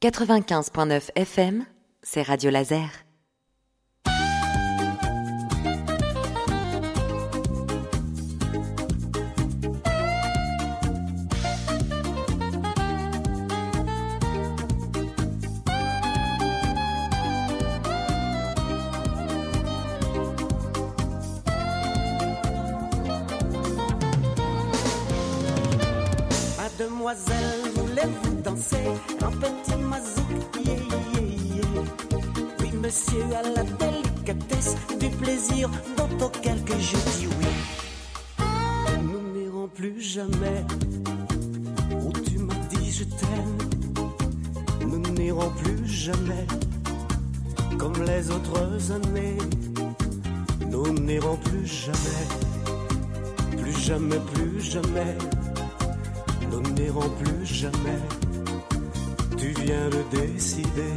95.9 FM, c'est Radio Laser. Mademoiselle vous danser Un petit mazouk, yeah, yeah, yeah. Oui, monsieur, à la délicatesse du plaisir dont auquel que je dis oui. Nous n'irons plus jamais où tu m'as dit je t'aime. Nous n'irons plus jamais comme les autres années. Nous n'irons plus jamais, plus jamais, plus jamais plus jamais. Tu viens de décider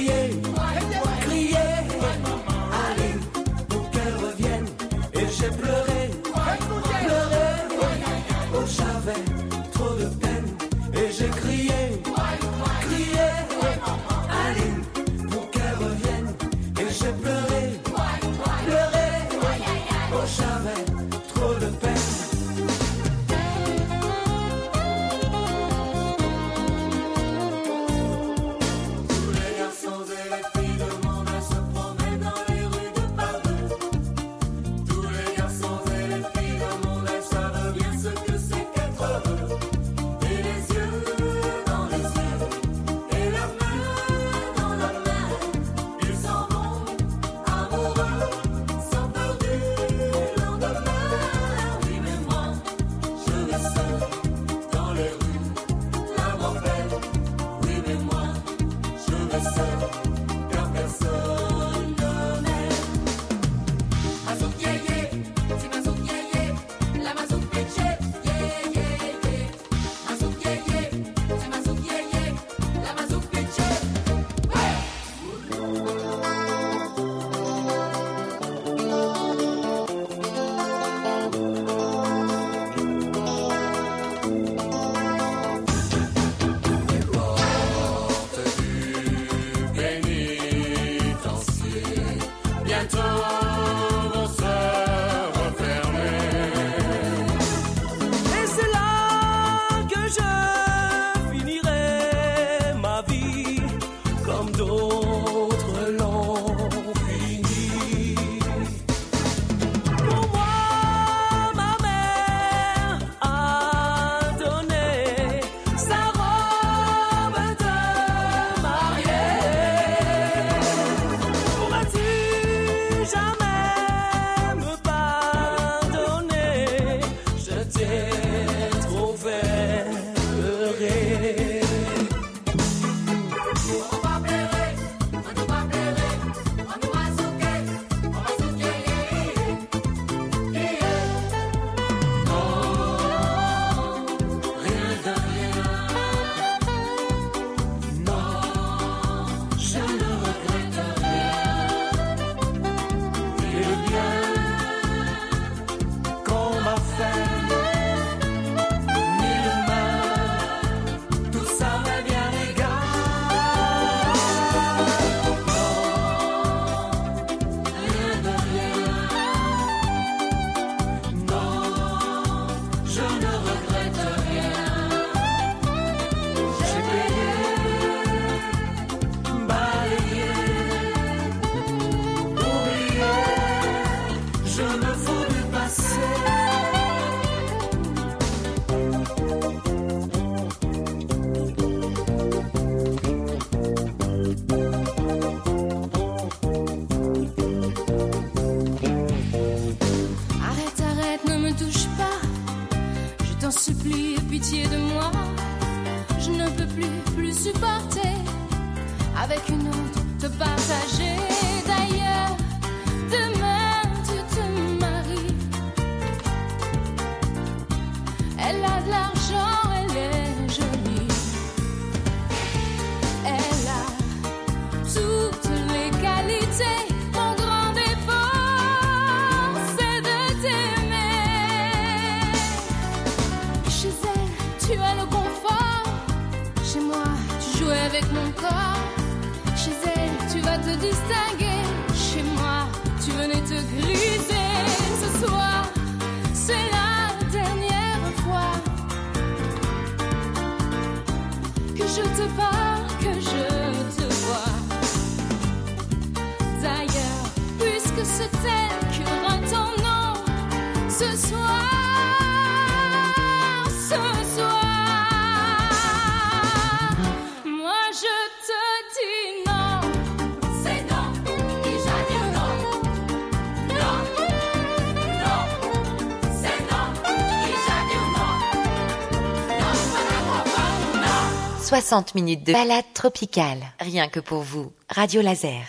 yeah. mon. Chez elle, tu vas te distraire. 60 minutes de balade tropicale, rien que pour vous. Radio Laser.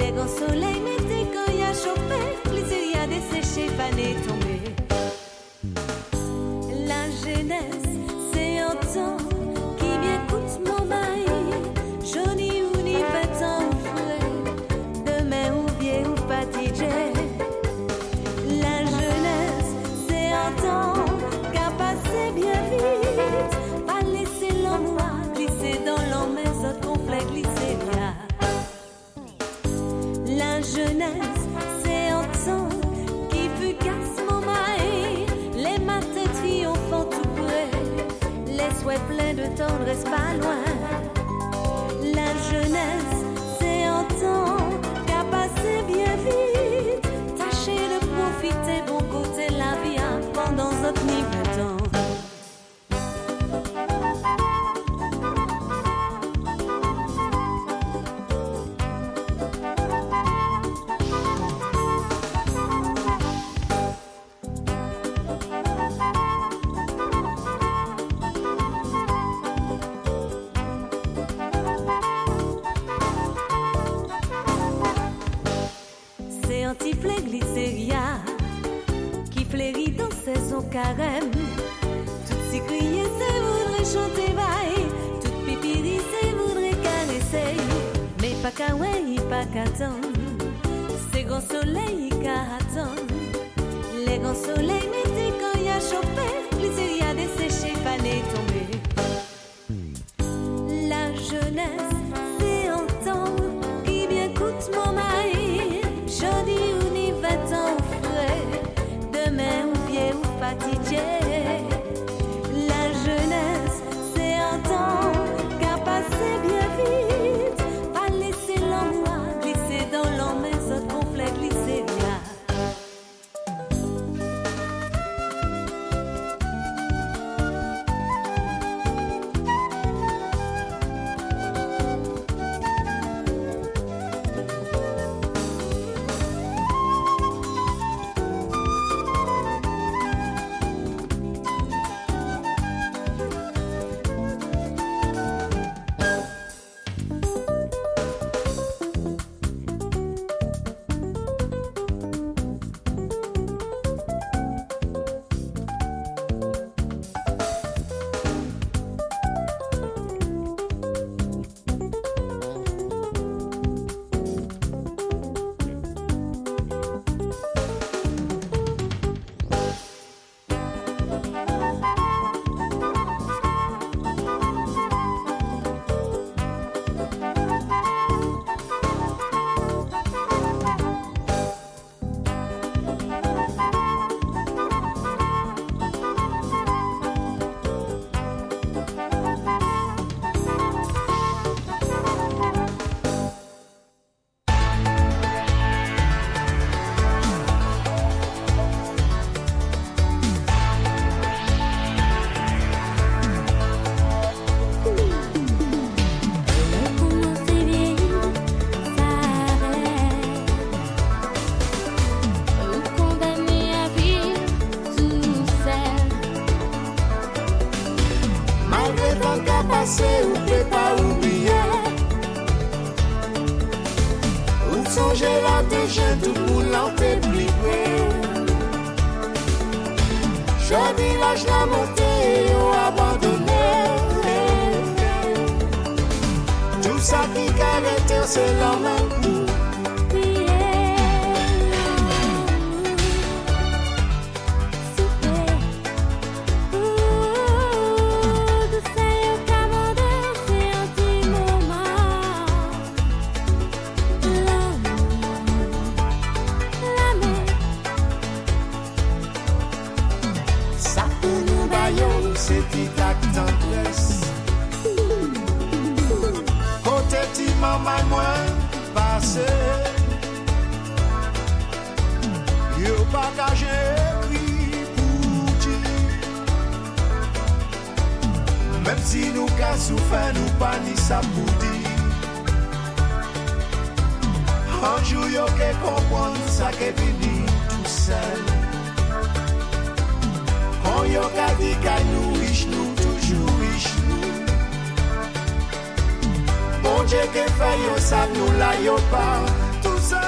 Les grands soleils mettaient quand il a chauffé, les yeux y a desséché, fané, tombé. La jeunesse, c'est en temps. de tendresse pas loin. La dejen tout pou lan te pliwe Jodi laj la monte yo abandone Tout sa ki karete se la men pou may mwen pase Yo pa kaje ekri pou ti Mem si nou ka soufen nou pa ni sa pou di Anjou yo ke kompon sa ke vini tout sel Kon yo ka di kay nou Bon dje ke fè yo sa nou la yo pa Tout sa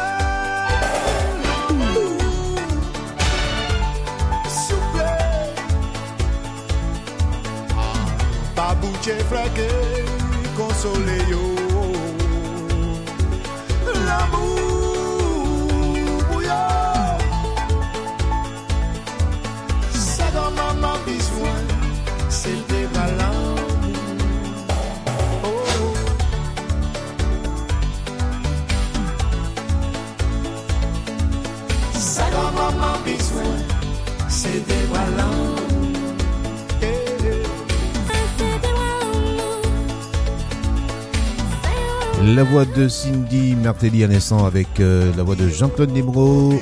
Souple Pa bouche flake Konsole yo. La voix de Cindy Martelly à naissant avec euh, la voix de Jean-Claude Nemro.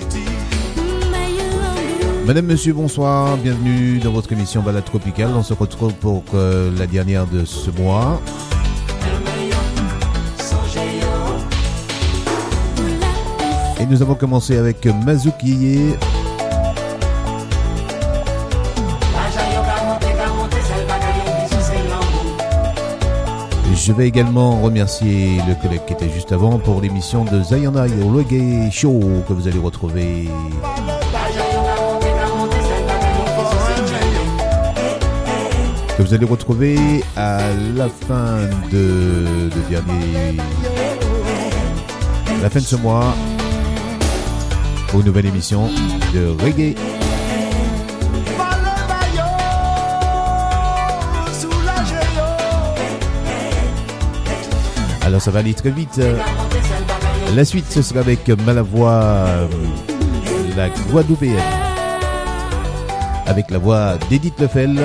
Madame, Monsieur, bonsoir, bienvenue dans votre émission Balade Tropicale. On se retrouve pour euh, la dernière de ce mois. Et nous avons commencé avec Mazuki. Je vais également remercier le collègue qui était juste avant pour l'émission de Zayana et Reggae Show que vous allez retrouver. Que vous allez retrouver à la fin de, de dernier la fin de ce mois pour une nouvelle émission de Reggae Alors ça va aller très vite. La suite ce sera avec Malavoie, euh, la Guadeloupéenne, avec la voix d'Edith Lefel.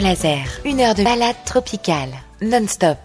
Laser, une heure de balade tropicale, non-stop.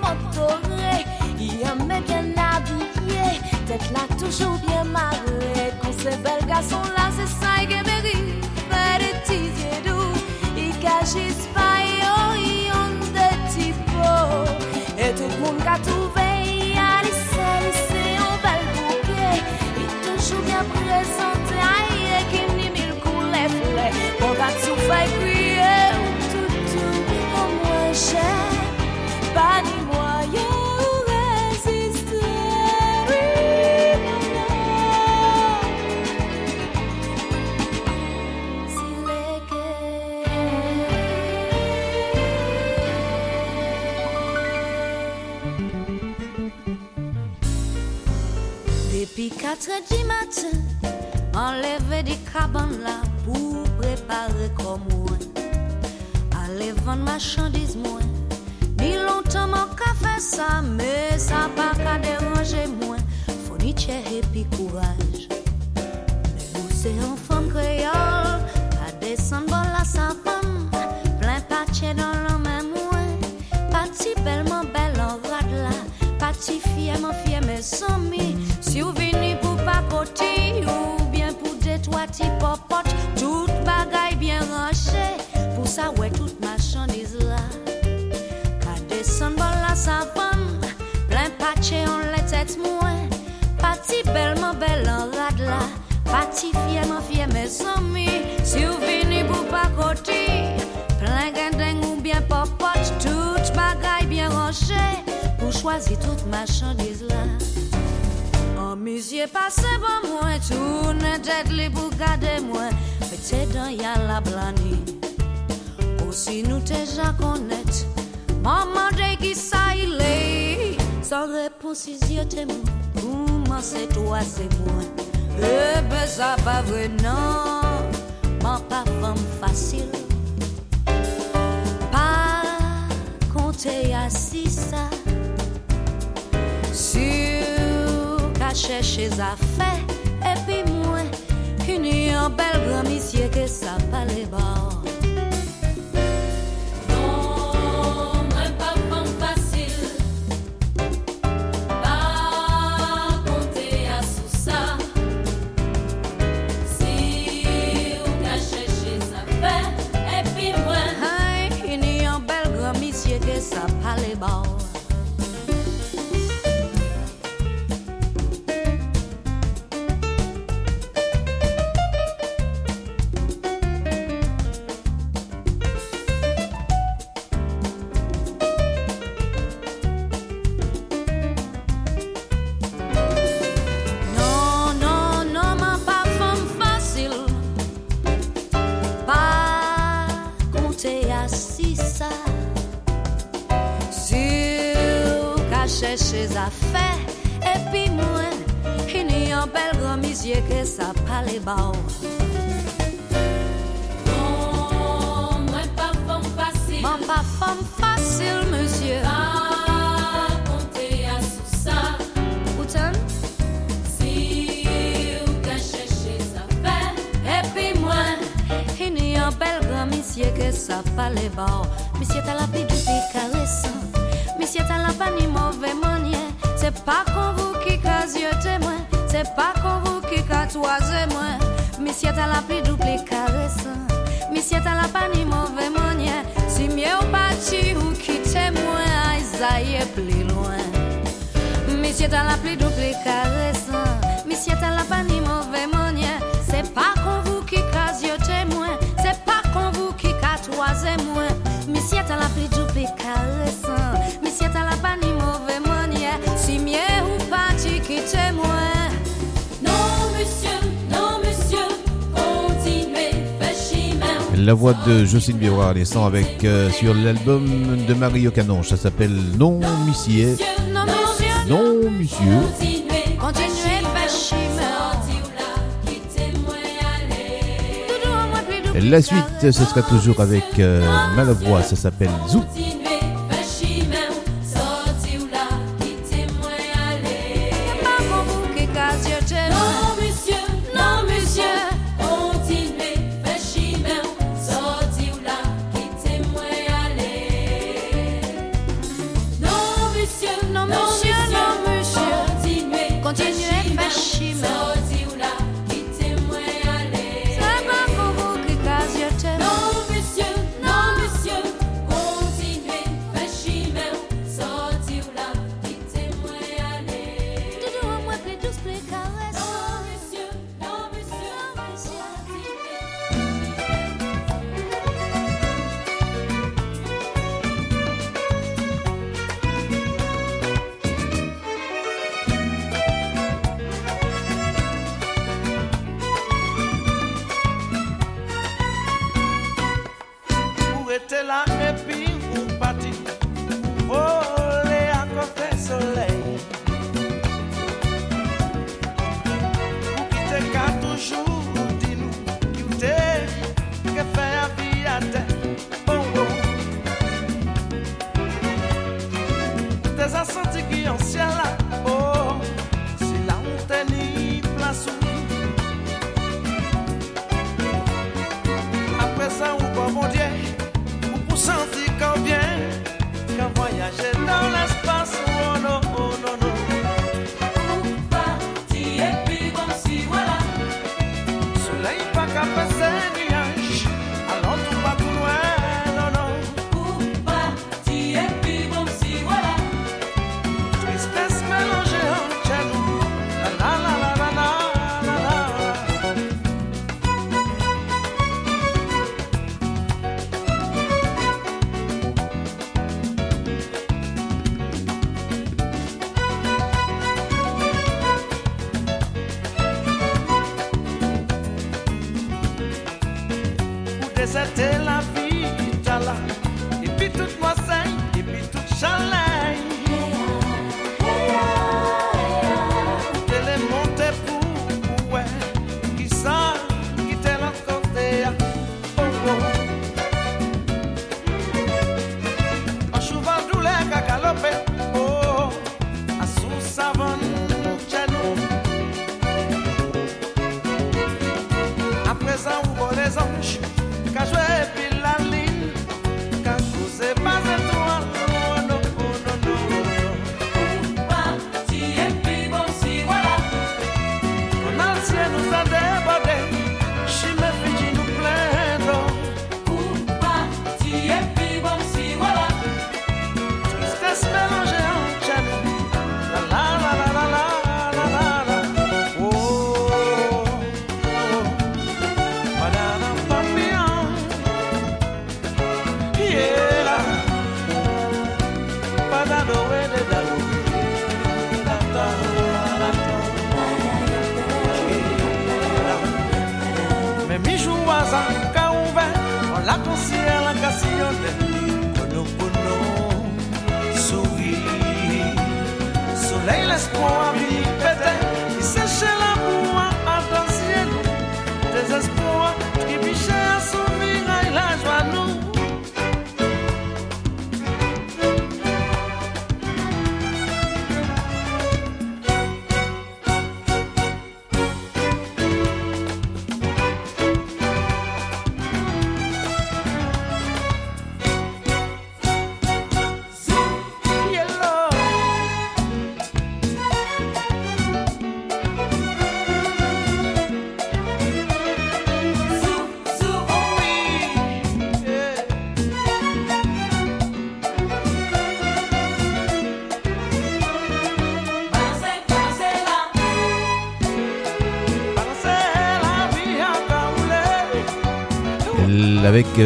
m'adorer. Il aimait bien habillé, d'être là toujours bien marré. Quand ces belles garçons là, c'est ça qui mérite. Faire des petits yeux doux, ils cachent Mwen di kaban la pou prepare kom mwen Ale van machandiz mwen Ni lontan man ka fe sa Me sa pa ka deranje mwen Foni tche epi kouraj Mwen ou se an fom kreyol Pa desen bol la sa fom Plen pa tche dan lan men mwen Pati belman bel an rad la Pati fieman fiemen somi Si ou vini pou pa poti ou ti Tout bagay byen rache Pou sa we tout machandise la Ka desen bon la sa fam Plen pache on le tet mwen Pati belman bel an rad la Pati fieman fie me Si ou vini pou pa koti Plen gendeng ou bien popot Tout bagay byen rache Pou chwazi tout machandise la Mizye pase bo mwen, toune tet li pou gade mwen Pete dan yal la blani. Si nous te jan konet Maman de ki sa ile. San reponsi zye te mwen Kouman se toa se mwen Ebe sa pa vre nan Man pa fam fasil. Pa konte ya si Sur Cherchez à faire, et puis moi, qu'une belle a un bel grand qui s'appelle les bons. Non, pas facile, pas compter à sous ça. Si vous cachez à faire, et puis moi, qu'il y a un bel grand monsieur qui s'appelle les bons. Pa kon vou ki ka zye temwen Se pa kon vou ki ka toaze mwen Misye ta la pli duple karesan Misye ta la pa ni mouve manye Si mye ou pati ou ki temwen pli loin. Misye ta la pli duple karesan Misye ta la pa ni mouve manye Se pa kon vou ki ka zye temwen Se pa kon vou ki ka toaze mwen Misye ta la pli duple karesan Misye ta la pa la voix de Jocelyne Biroir descend avec euh, sur l'album de Mario Canon. Ça s'appelle Non, Monsieur. Non, Monsieur. La suite, ce sera toujours avec euh, Ça s'appelle Zou. la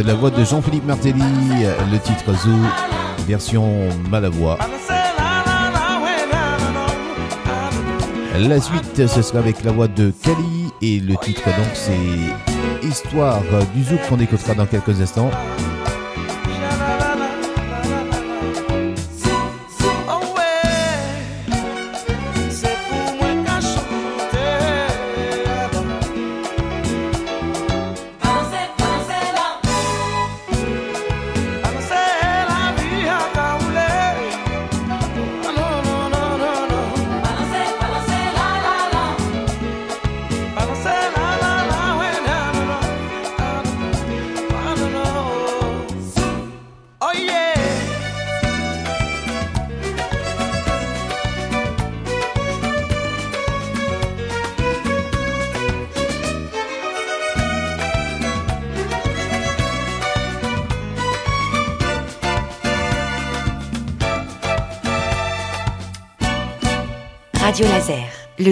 la voix de Jean-Philippe Martelly, le titre Zoo, version Malavoie. La suite, ce sera avec la voix de Kali et le titre donc c'est Histoire du Zouk qu'on écoutera dans quelques instants.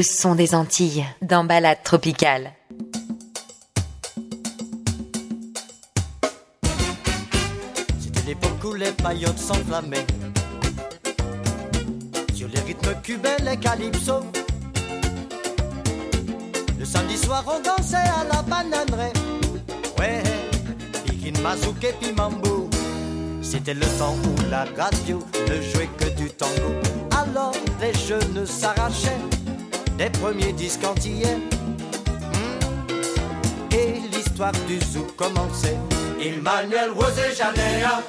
Le son des Antilles, dans Balade Tropicale. C'était l'époque où les paillotes s'enflammaient. Sur les rythmes cubains, les calypso. Le samedi soir, on dansait à la bananerie. Ouais, Pikin Mazouk et Pimambo. C'était le temps où la radio ne jouait que du tango. Alors les jeunes s'arrachaient des premiers disques antillais. Hmm. Et l'histoire du zouk commençait. Emmanuel Rosé Janea.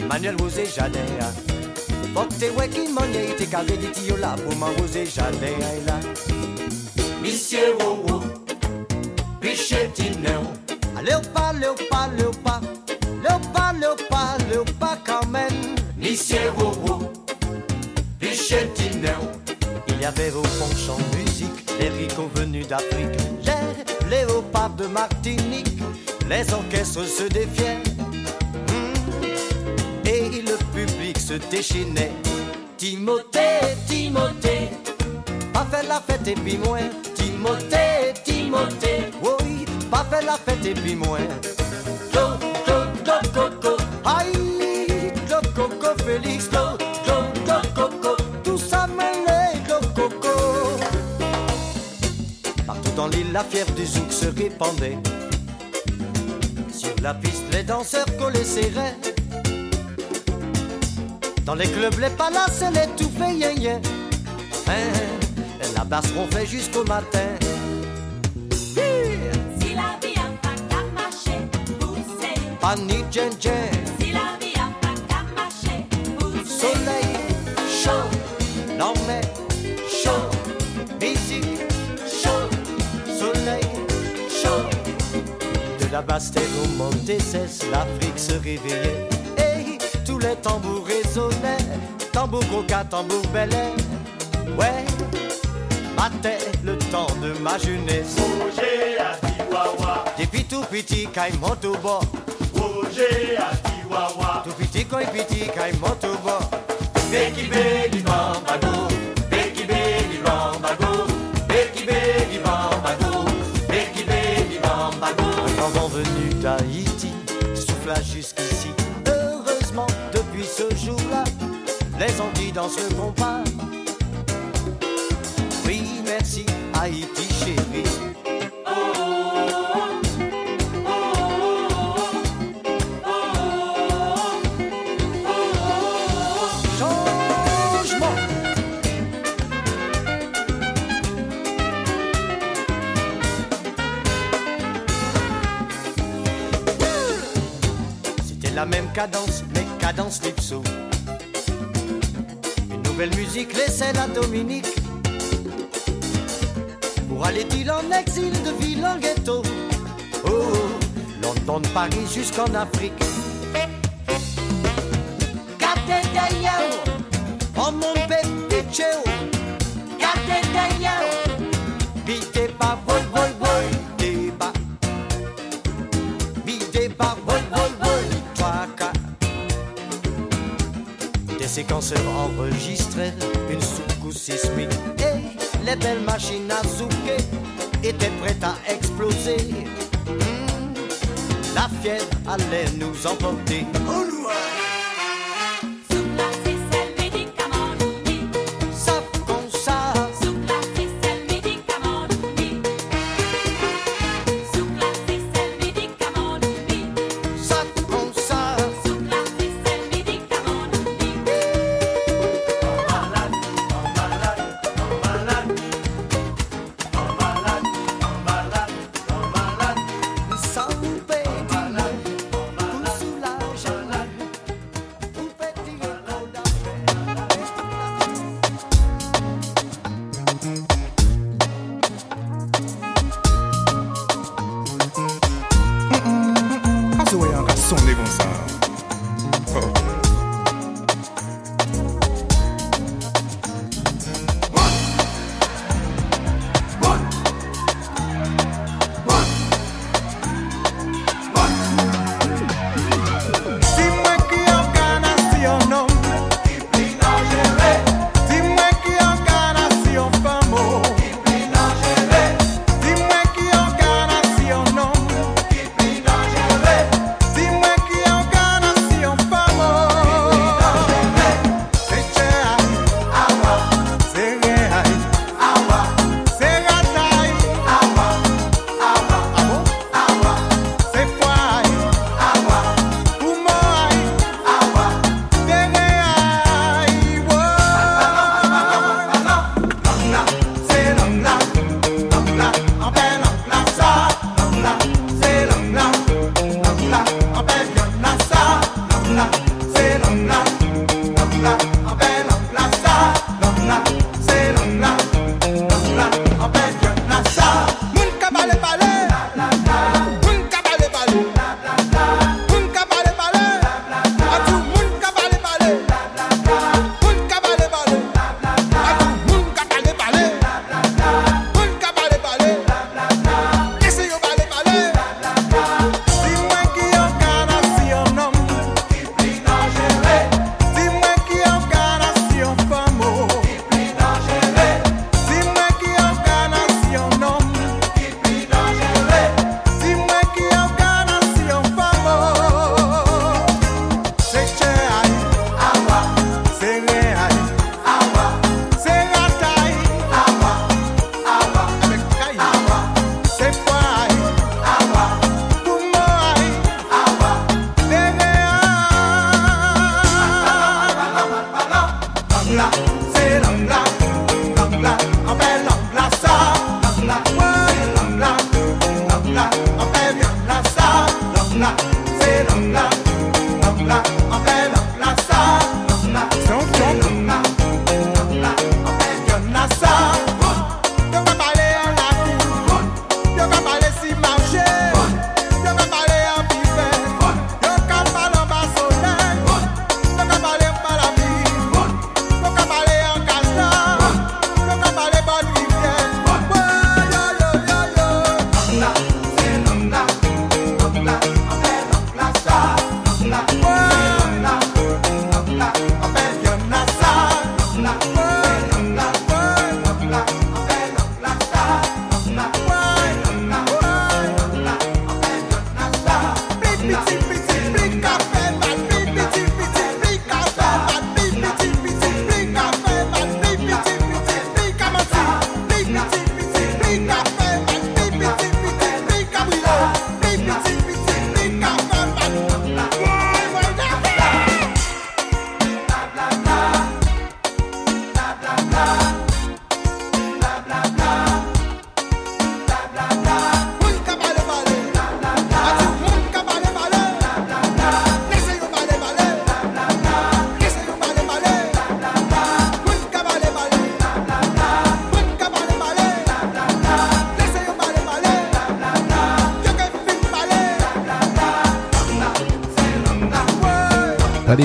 Emmanuel Rosé Janea. Bote weki monye ite kave di tiyo la pou man Rosé Janea e la. Monsieur Wowo, piche tineo. Allez pas, allez pas, allez pas. Allez au pas quand même. Monsieur Wowo, piche tineo. Il y avait au musique les ricots venus d'Afrique, les léopards de Martinique, les orchestres se défiaient. Hmm. Et le public se déchaînait. Timothée, Timothée, pas fait la fête et puis moins. Timothée, Timothée, oui, pas fait la fête et puis moins. Do, do, do, coco, aïe, do, coco, Félix, dans l'île, la fièvre du zouk se répandait. Sur la piste, les danseurs collaient serrés. Dans les clubs, les palaces et les tout fait yen yen. Hein, la basse ronflait jusqu'au matin. Si la vie a pas qu'à marcher, pousser. Pani djen djen, Si la vie a pas qu'à marcher, pousser. soleil, chaud, non mais la basse terre au monte cesse, l'Afrique se réveillait. Et tous les tambours résonnaient, tambour coca, tambour bel air. Ouais, battait le temps de ma jeunesse. Roger à Chihuahua, Depuis tout petit, quand il monte au bord. Roger à Chihuahua, Tout petit, quand il petit, quand il monte au bord. Beki jusqu'ici. Heureusement, depuis ce jour-là, les Antilles dansent le compas. Oui, merci, Haïti cadence, mais cadence lipso. Une nouvelle musique laissait la Dominique. Pour aller-il en exil de ville en ghetto. Oh, London de Paris jusqu'en Afrique. Quand séquenceur enregistrait une soucoupe sismique et les belles machines à souquer étaient prêtes à exploser. Hmm, la fièvre allait nous emporter. Oh,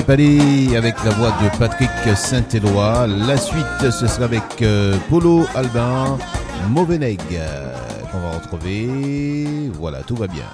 Palais avec la voix de Patrick Saint-Éloi. La suite, ce sera avec euh, Polo Albin, Mauveneg, euh, qu'on va retrouver. Voilà, tout va bien.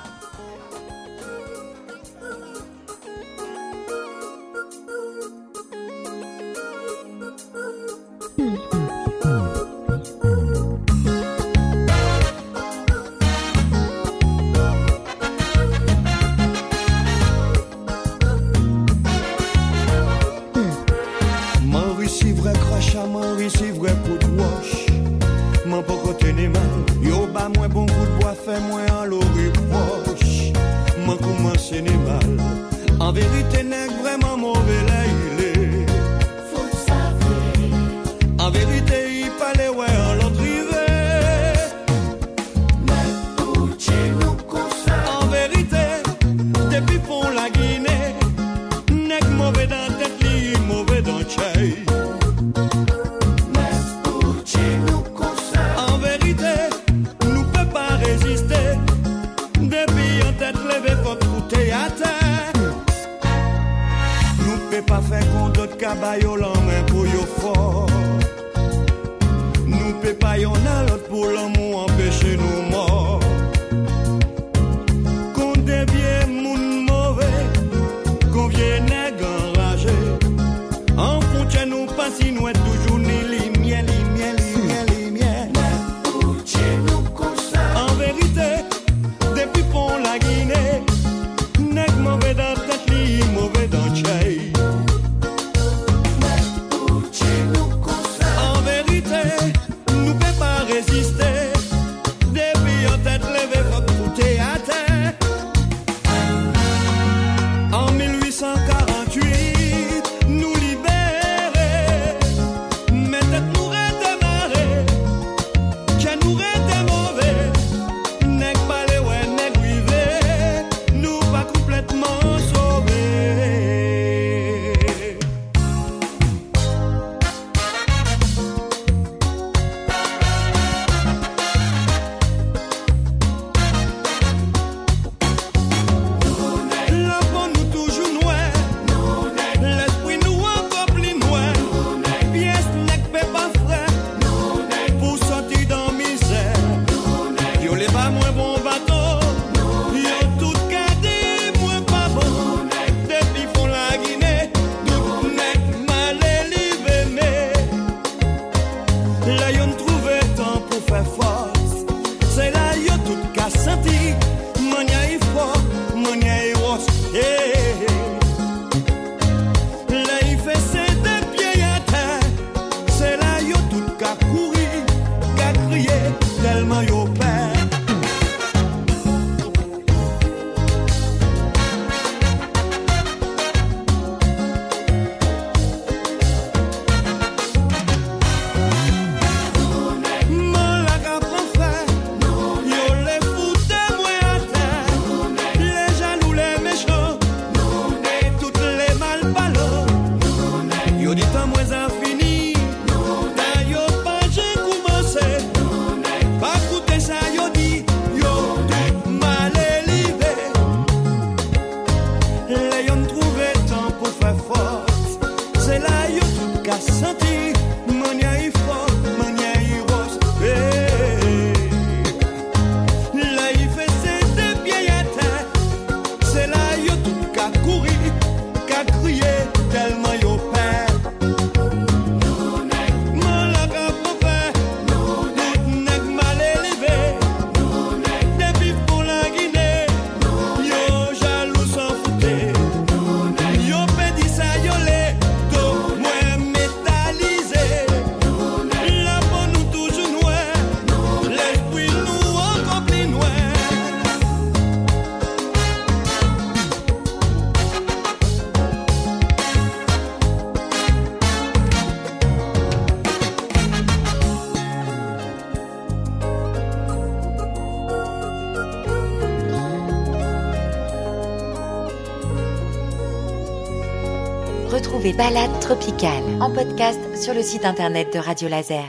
Balade tropicale en podcast sur le site internet de Radio Laser.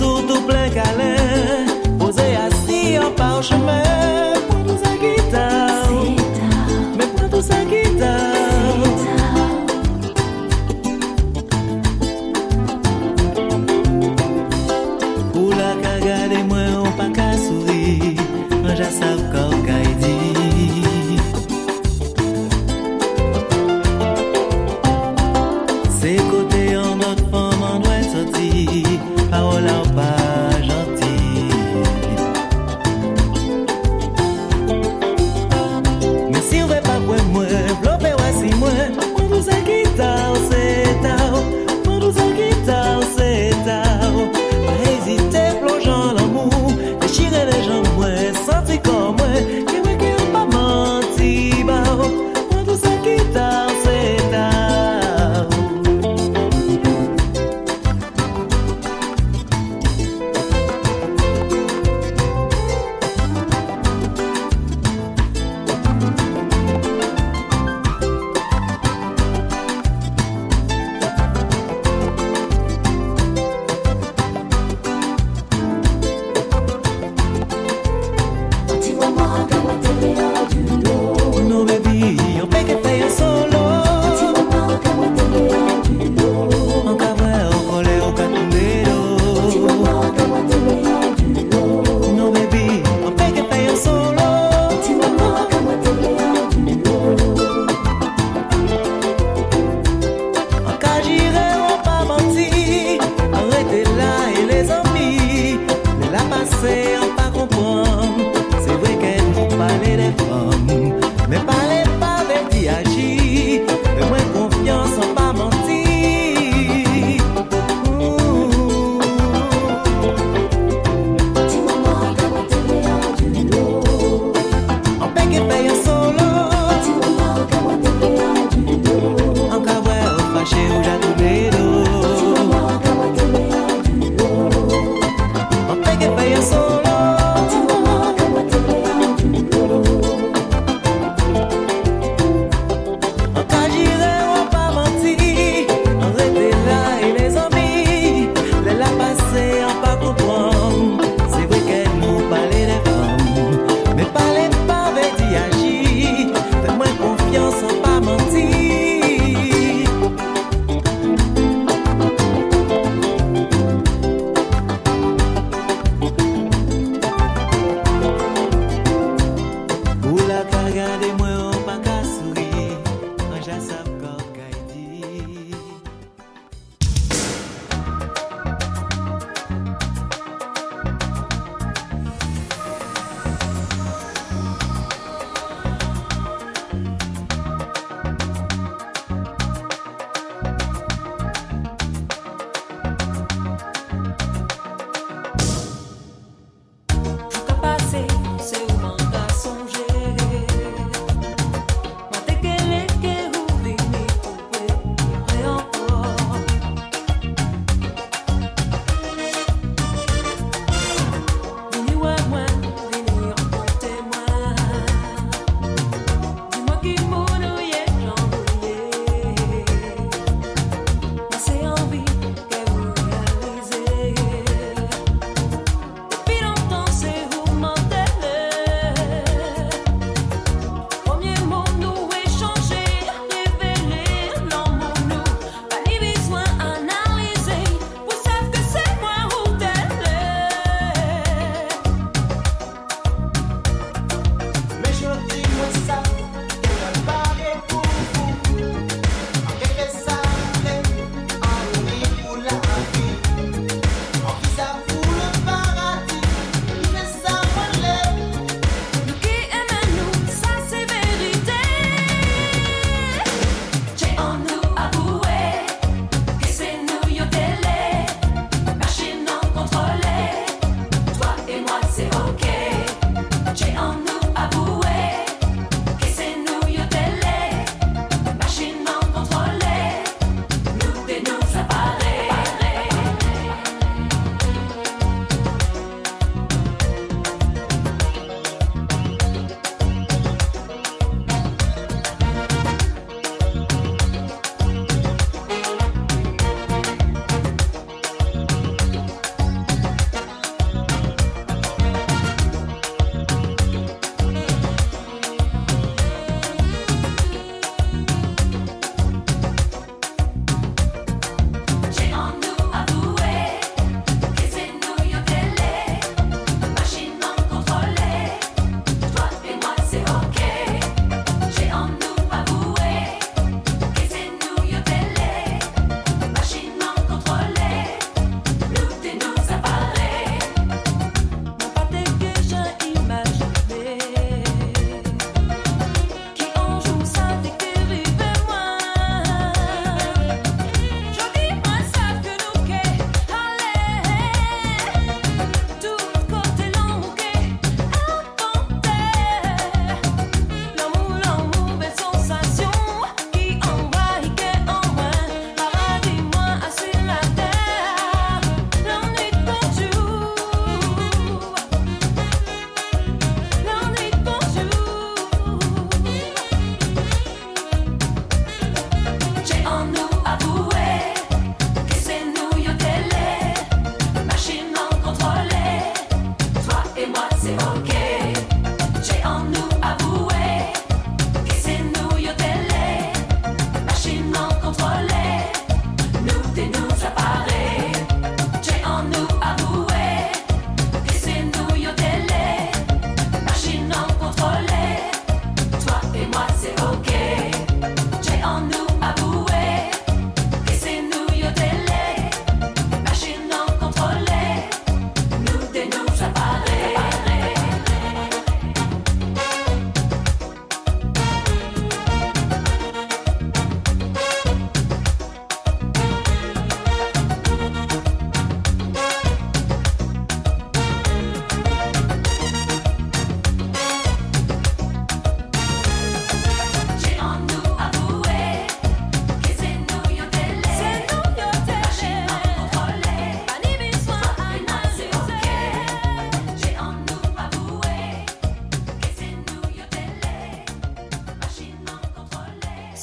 Tout plein câlin Posé assis en parchemin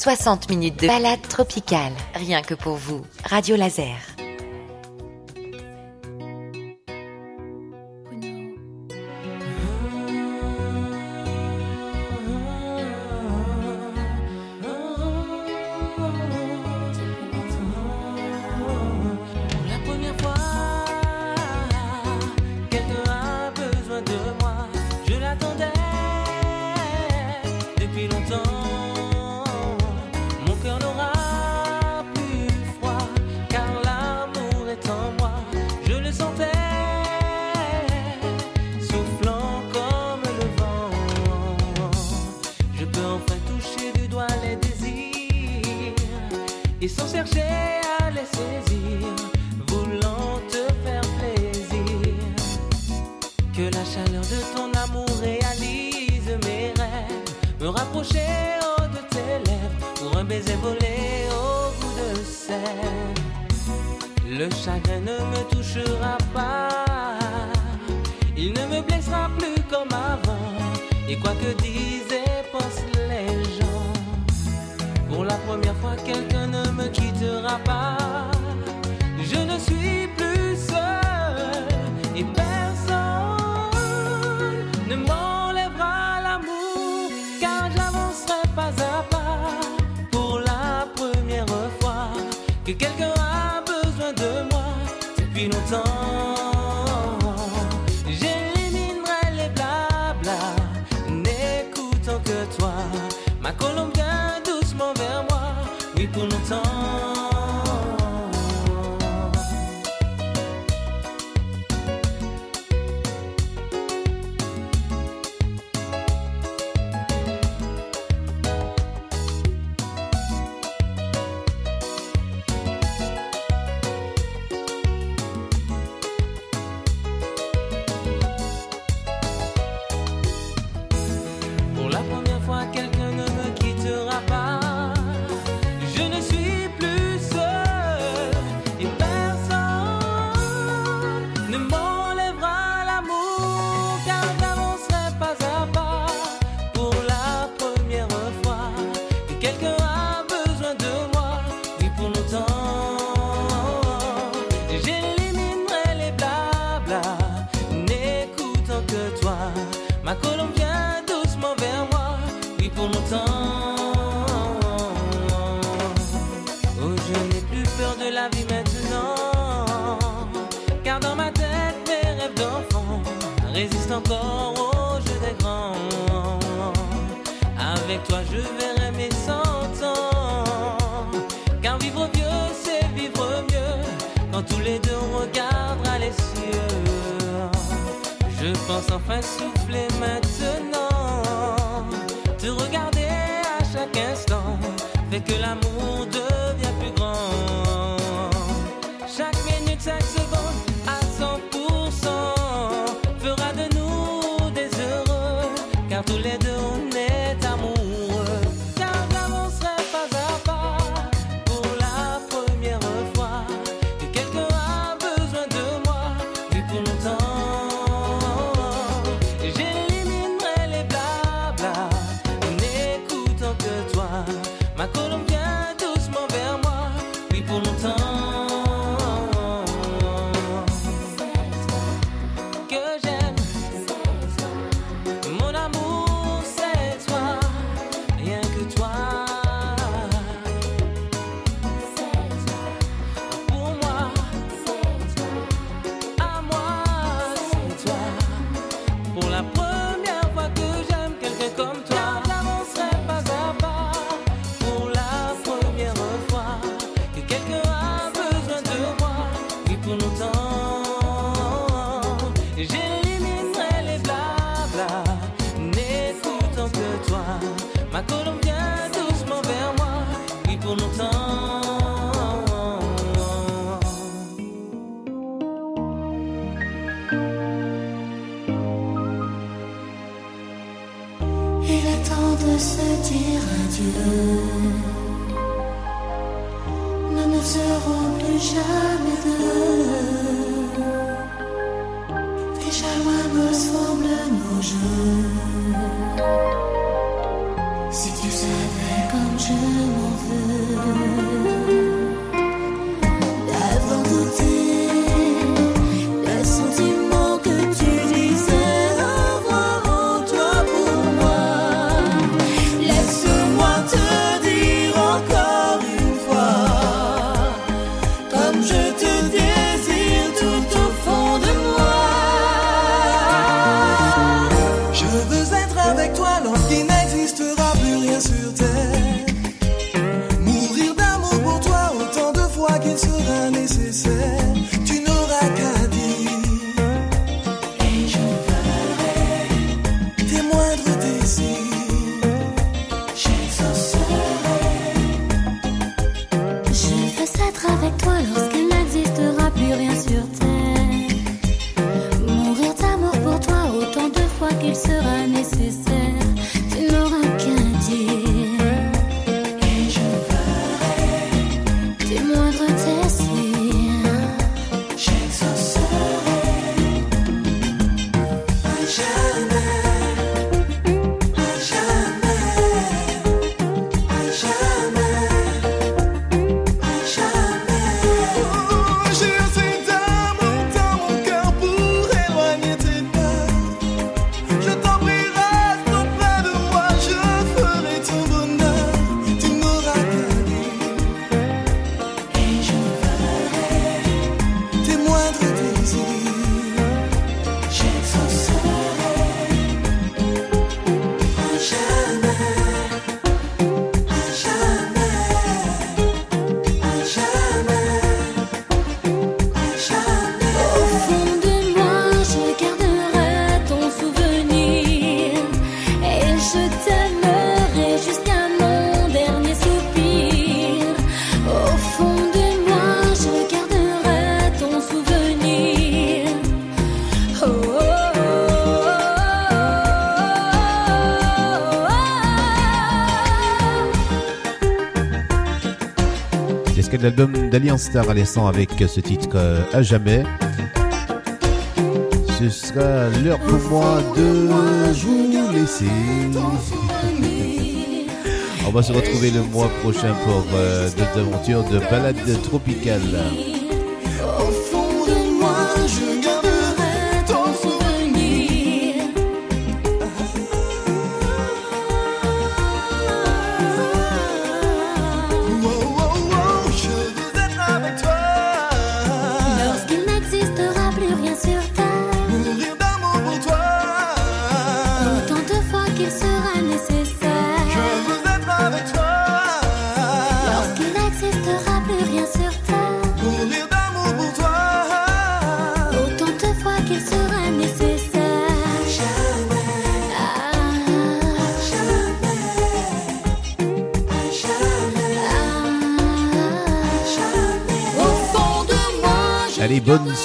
60 minutes de balade tropicale, rien que pour vous. Radio Laser. s'être avec toi. Star avec ce titre euh, à jamais. Ce sera l'heure pour moi de vous laisser. On va se retrouver le mois prochain pour euh, d'autres aventures de balades tropicales.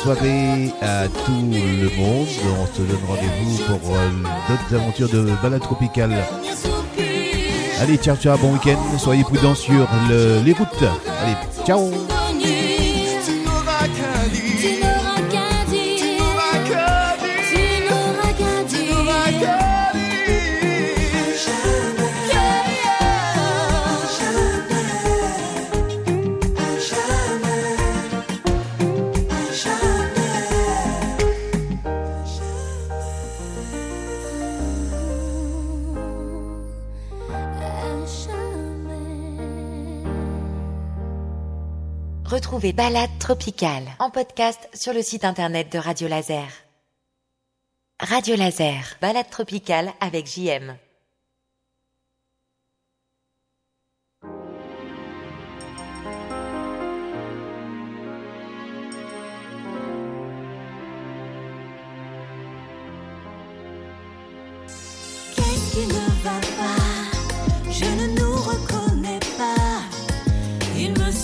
soirée à tout le monde. On se donne rendez-vous pour euh, d'autres aventures de balade tropicale. Allez, ciao, ciao, bon week-end. Soyez prudents sur les routes. Allez, ciao Balade Tropicale en podcast sur le site internet de Radio Laser. Radio Laser, Balade Tropicale avec JM.